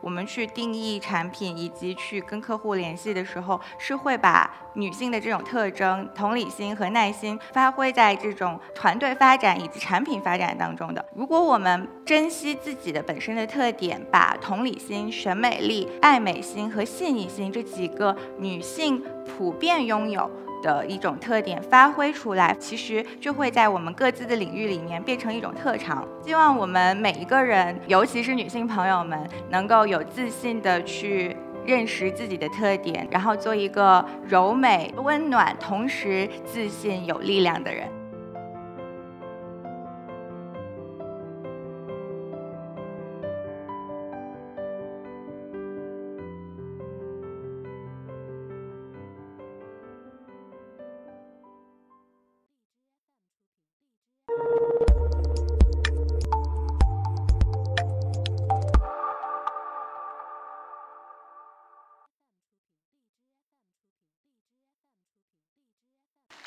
我们去定义产品以及去跟客户联系的时候，是会把女性的这种特征、同理心和耐心发挥在这种团队发展以及产品发展当中的。如果我们珍惜自己的本身的特点，把同理心、审美力、爱美心和细腻心这几个女性普遍拥有。的一种特点发挥出来，其实就会在我们各自的领域里面变成一种特长。希望我们每一个人，尤其是女性朋友们，能够有自信的去认识自己的特点，然后做一个柔美、温暖，同时自信、有力量的人。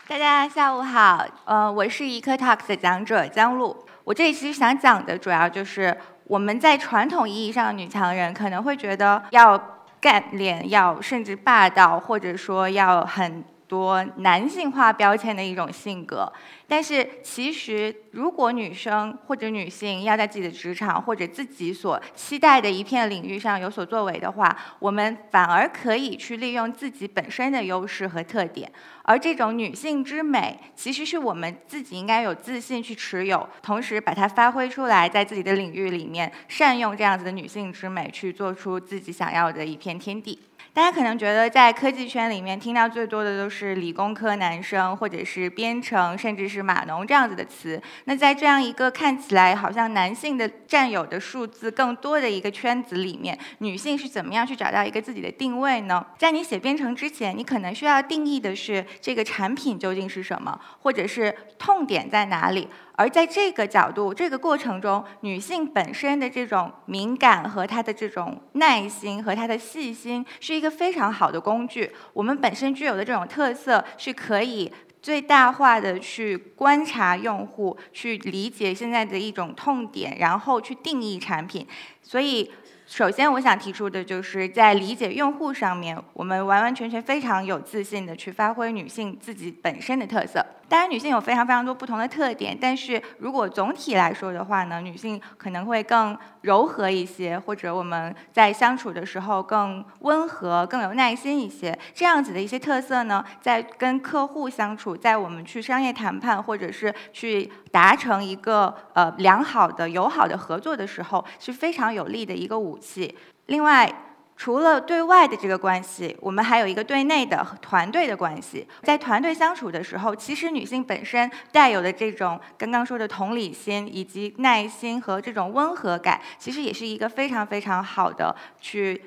大家下午好，呃，我是一颗 Talk 的讲者江璐。我这里其实想讲的主要就是我们在传统意义上的女强人可能会觉得要干练，要甚至霸道，或者说要很多男性化标签的一种性格。但是其实，如果女生或者女性要在自己的职场或者自己所期待的一片领域上有所作为的话，我们反而可以去利用自己本身的优势和特点。而这种女性之美，其实是我们自己应该有自信去持有，同时把它发挥出来，在自己的领域里面善用这样子的女性之美，去做出自己想要的一片天地。大家可能觉得在科技圈里面听到最多的都是理工科男生，或者是编程，甚至是码农这样子的词。那在这样一个看起来好像男性的占有的数字更多的一个圈子里面，女性是怎么样去找到一个自己的定位呢？在你写编程之前，你可能需要定义的是这个产品究竟是什么，或者是痛点在哪里。而在这个角度、这个过程中，女性本身的这种敏感和她的这种耐心和她的细心，是一个非常好的工具。我们本身具有的这种特色，是可以最大化的去观察用户，去理解现在的一种痛点，然后去定义产品。所以。首先，我想提出的就是在理解用户上面，我们完完全全非常有自信的去发挥女性自己本身的特色。当然，女性有非常非常多不同的特点，但是如果总体来说的话呢，女性可能会更柔和一些，或者我们在相处的时候更温和、更有耐心一些。这样子的一些特色呢，在跟客户相处，在我们去商业谈判，或者是去达成一个呃良好的、友好的合作的时候，是非常有利的一个武。器。另外，除了对外的这个关系，我们还有一个对内的团队的关系。在团队相处的时候，其实女性本身带有的这种刚刚说的同理心，以及耐心和这种温和感，其实也是一个非常非常好的去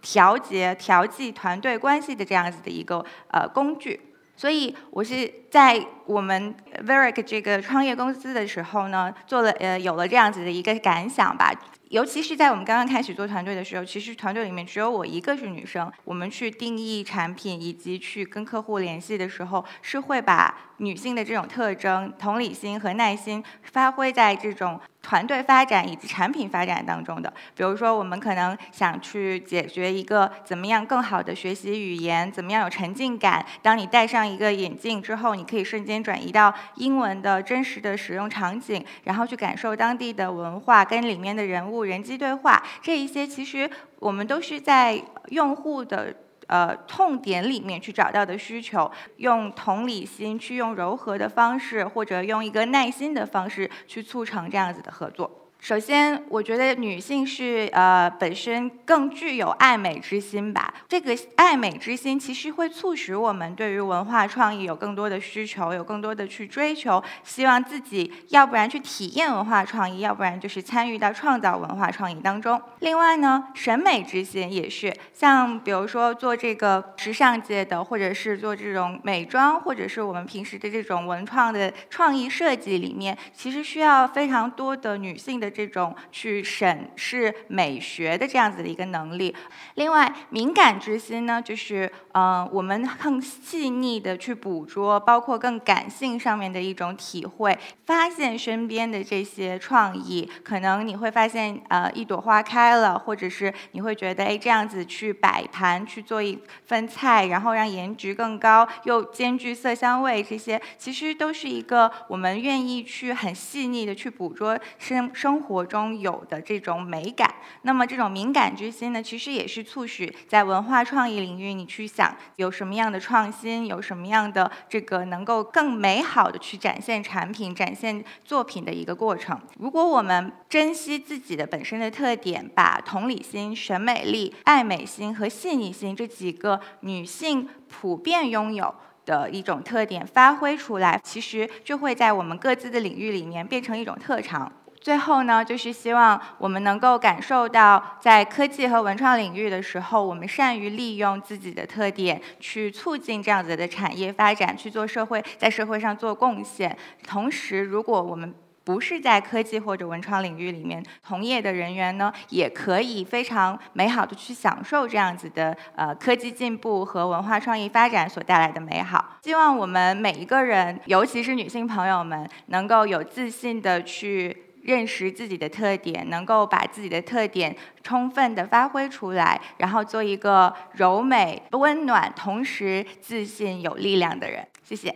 调节、调剂团队关系的这样子的一个呃工具。所以，我是在我们 Veric 这个创业公司的时候呢，做了呃有了这样子的一个感想吧。尤其是在我们刚刚开始做团队的时候，其实团队里面只有我一个是女生。我们去定义产品以及去跟客户联系的时候，是会把女性的这种特征、同理心和耐心发挥在这种团队发展以及产品发展当中的。比如说，我们可能想去解决一个怎么样更好的学习语言，怎么样有沉浸感。当你戴上一个眼镜之后，你可以瞬间转移到英文的真实的使用场景，然后去感受当地的文化跟里面的人物。人机对话这一些，其实我们都是在用户的呃痛点里面去找到的需求，用同理心去用柔和的方式，或者用一个耐心的方式去促成这样子的合作。首先，我觉得女性是呃本身更具有爱美之心吧。这个爱美之心其实会促使我们对于文化创意有更多的需求，有更多的去追求，希望自己要不然去体验文化创意，要不然就是参与到创造文化创意当中。另外呢，审美之心也是，像比如说做这个时尚界的，或者是做这种美妆，或者是我们平时的这种文创的创意设计里面，其实需要非常多的女性的。这种去审视美学的这样子的一个能力。另外，敏感之心呢，就是嗯，我们更细腻的去捕捉，包括更感性上面的一种体会，发现身边的这些创意。可能你会发现，呃，一朵花开了，或者是你会觉得，哎，这样子去摆盘去做一份菜，然后让颜值更高，又兼具色香味，这些其实都是一个我们愿意去很细腻的去捕捉生生活中有的这种美感。那么这种敏感之心呢，其实也是促使在文化创意领域，你去想有什么样的创新，有什么样的这个能够更美好的去展现产品、展现作品的一个过程。如果我们珍惜自己的本身的特点，把同理心、审美力、爱美心和细腻心这几个女性普遍拥有的一种特点发挥出来，其实就会在我们各自的领域里面变成一种特长。最后呢，就是希望我们能够感受到，在科技和文创领域的时候，我们善于利用自己的特点去促进这样子的产业发展，去做社会在社会上做贡献。同时，如果我们不是在科技或者文创领域里面从业的人员呢，也可以非常美好的去享受这样子的呃科技进步和文化创意发展所带来的美好。希望我们每一个人，尤其是女性朋友们，能够有自信的去认识自己的特点，能够把自己的特点充分的发挥出来，然后做一个柔美、温暖，同时自信、有力量的人。谢谢。